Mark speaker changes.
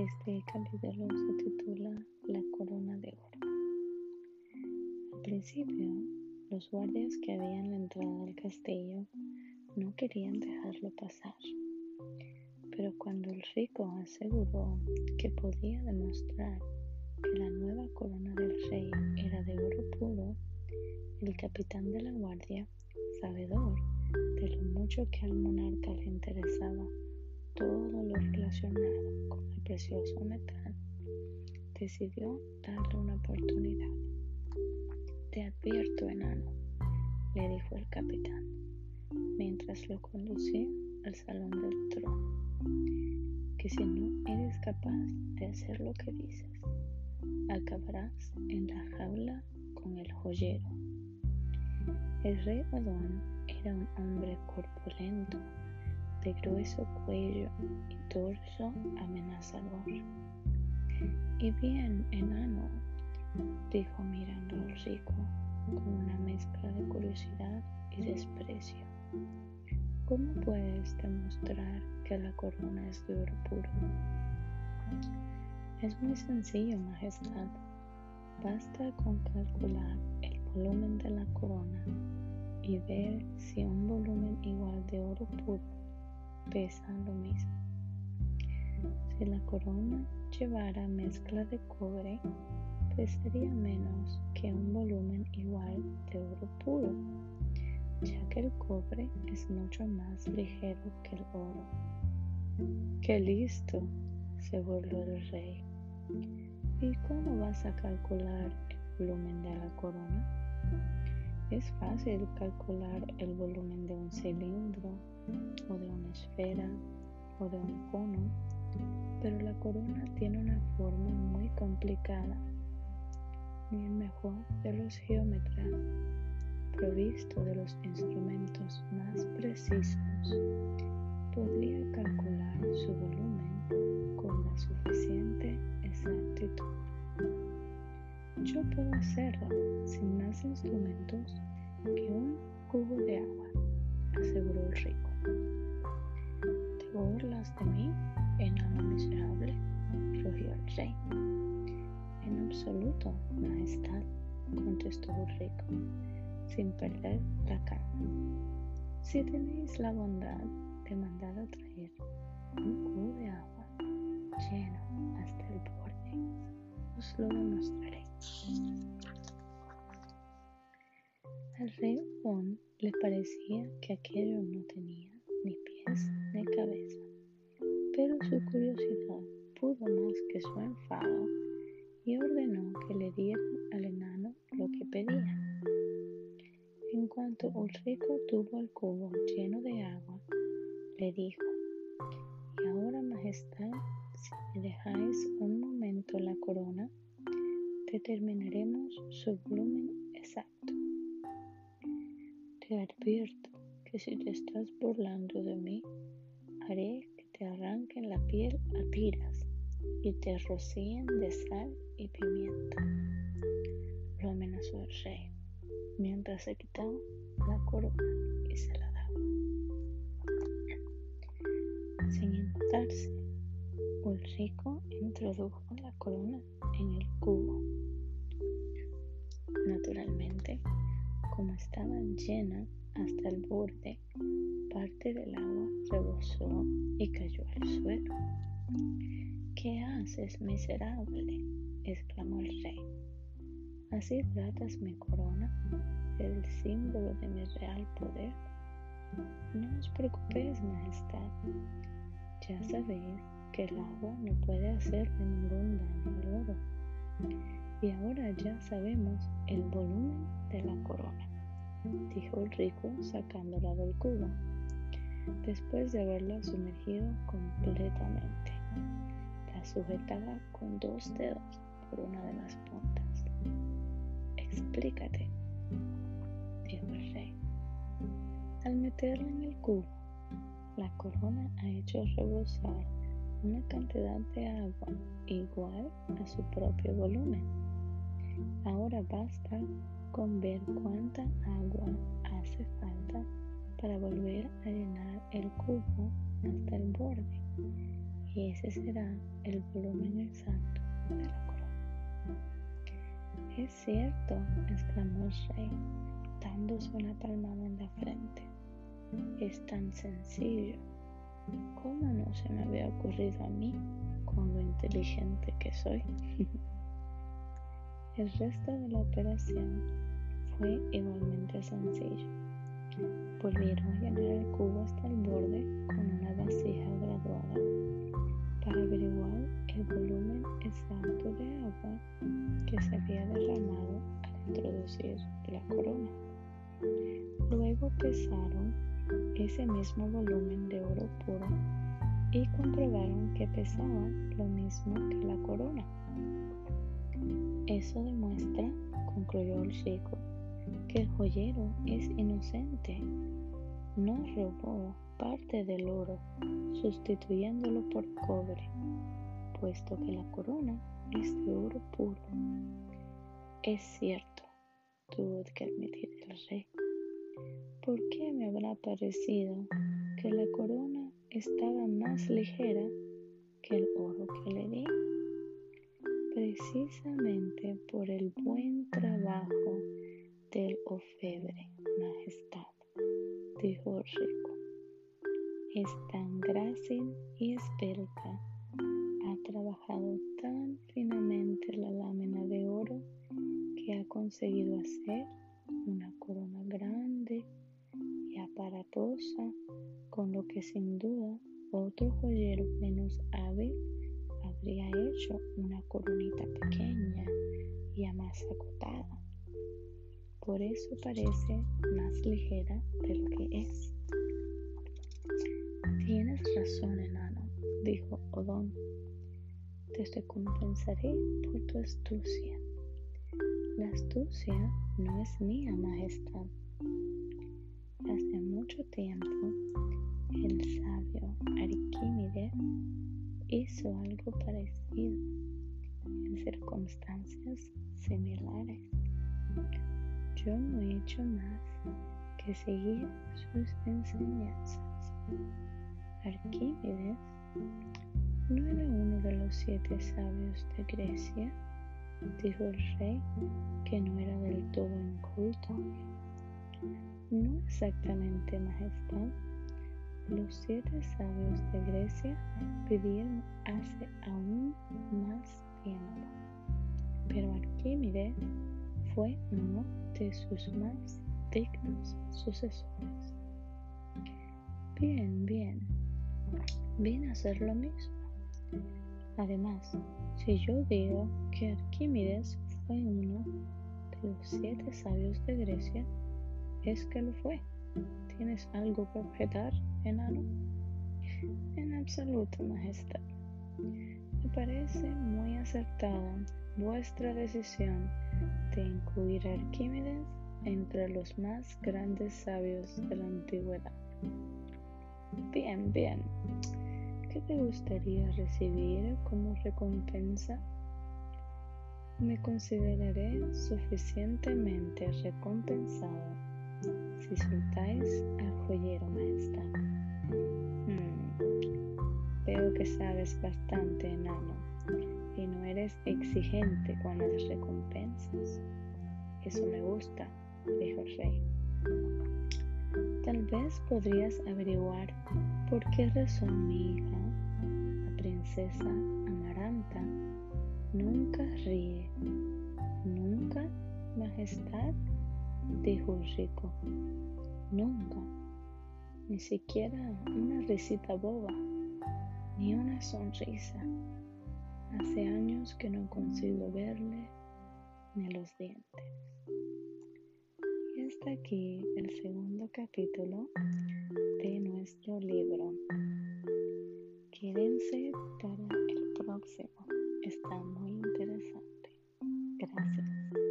Speaker 1: Este capítulo se titula La corona de oro. Al principio, los guardias que habían en la entrada del castillo no querían dejarlo pasar, pero cuando el rico aseguró que podía demostrar que la nueva corona del rey era de oro puro, el capitán de la guardia, sabedor de lo mucho que al monarca le interesaba todo lo relacionado con el precioso metal, decidió darle una oportunidad. Te advierto, enano, le dijo el capitán, mientras lo conducía al salón del trono, que si no eres capaz de hacer lo que dices, acabarás en la jaula con el joyero. El rey Adón era un hombre corpulento, de grueso cuello y torso amenazador. Y bien enano, dijo mirando al rico con una mezcla de curiosidad y desprecio. ¿Cómo puedes demostrar que la corona es de oro puro? Es muy sencillo, Majestad. Basta con calcular el volumen de la corona y ver si un volumen igual de oro puro pesa lo mismo. Si la corona llevara mezcla de cobre, pesaría menos que un volumen igual de oro puro, ya que el cobre es mucho más ligero que el oro. ¡Qué listo! se burló el rey. ¿Y cómo vas a calcular el volumen de la corona? Es fácil calcular el volumen de un cilindro o de una esfera o de un cono, pero la corona tiene una forma muy complicada. Ni el mejor de los geómetras, provisto de los instrumentos más precisos, podría calcular su volumen con la suficiente exactitud. Yo puedo hacerlo sin más instrumentos que un cubo de agua, aseguró el rico. ¿Te burlas de mí, enano miserable? rugió el rey. En absoluto, majestad, contestó el rico, sin perder la calma. Si tenéis la bondad de mandar a traer un cubo de agua lleno hasta el borde, os lo demostraré. Al rey Juan le parecía que aquello no tenía ni pies ni cabeza, su curiosidad pudo más que su enfado y ordenó que le dieran al enano lo que pedía. En cuanto el rico tuvo el cubo lleno de agua, le dijo, y ahora majestad, si me dejáis un momento la corona, determinaremos su volumen exacto. Te advierto que si te estás burlando de mí, haré te arranquen la piel a tiras y te rocíen de sal y pimienta. Lo amenazó el rey mientras se quitaba la corona y se la daba. Sin inmutarse, el rico introdujo la corona en el cubo. Naturalmente, como estaba llena hasta el borde, parte del agua rebosó y cayó al suelo. ¿Qué haces, miserable? exclamó el rey. ¿Así tratas mi corona, el símbolo de mi real poder? No os preocupéis, majestad. Ya sabéis que el agua no puede hacerle ningún daño al oro. Y ahora ya sabemos el volumen de la corona, dijo el rico sacándola del cubo, después de haberla sumergido completamente. La sujetaba con dos dedos por una de las puntas. Explícate, dijo el rey. Al meterla en el cubo, la corona ha hecho rebosar una cantidad de agua igual a su propio volumen. Ahora basta con ver cuánta agua hace falta para volver a llenar el cubo hasta el borde y ese será el volumen exacto de la corona. Es cierto, exclamó el rey, dándose una palmada en la frente. Es tan sencillo. ¿Cómo no se me había ocurrido a mí con lo inteligente que soy? el resto de la operación fue igualmente sencillo. Volvieron a llenar el cubo hasta el borde con una vasija graduada para averiguar el volumen exacto de agua que se había derramado al introducir la corona. Luego pesaron ese mismo volumen de oro puro y comprobaron que pesaba lo mismo que la corona. Eso demuestra, concluyó el chico, que el joyero es inocente. No robó parte del oro sustituyéndolo por cobre, puesto que la corona es de oro puro. Es cierto, tuvo que admitir el rey. ¿Por qué me habrá parecido que la corona estaba más ligera que el oro que le di? Precisamente por el buen trabajo del ofebre, majestad, el rico. Es tan grácil y esbelta, ha trabajado tan finamente la lámina de oro que ha conseguido hacer una corona grande y aparatosa, con lo que sin duda otro joyero menos hábil habría hecho una coronita pequeña y más acotada. Por eso parece más ligera de lo que es. Tienes razón, enano, dijo Odón. Te recompensaré por tu astucia. La astucia no es mía, majestad. Hace mucho tiempo, el sabio Arquímedes hizo algo parecido en circunstancias similares. Yo no he hecho más que seguir sus enseñanzas. Arquímedes no era uno de los siete sabios de Grecia, dijo el rey, que no era del todo inculto. No exactamente, majestad. Los siete sabios de Grecia vivieron hace aún más tiempo, pero Arquímedes fue uno de sus más dignos sucesores. Bien, bien, viene a ser lo mismo. Además, si yo digo que Arquímedes fue uno de los siete sabios de Grecia, es que lo fue. ¿Tienes algo que objetar, enano? En absoluto, majestad. Me parece muy acertada vuestra decisión de incluir a Arquímedes entre los más grandes sabios de la antigüedad. Bien, bien. ¿Qué te gustaría recibir como recompensa? Me consideraré suficientemente recompensado si soltáis al joyero, majestad. Hmm, veo que sabes bastante, enano, eres exigente con las recompensas. Eso me gusta, dijo el rey. Tal vez podrías averiguar por qué razón mi hija, la princesa Amaranta, nunca ríe. ¿Nunca, Majestad? dijo el rico. Nunca. Ni siquiera una risita boba, ni una sonrisa. Hace años que no consigo verle ni los dientes hasta aquí el segundo capítulo de nuestro libro. Quédense para el próximo. Está muy interesante. Gracias.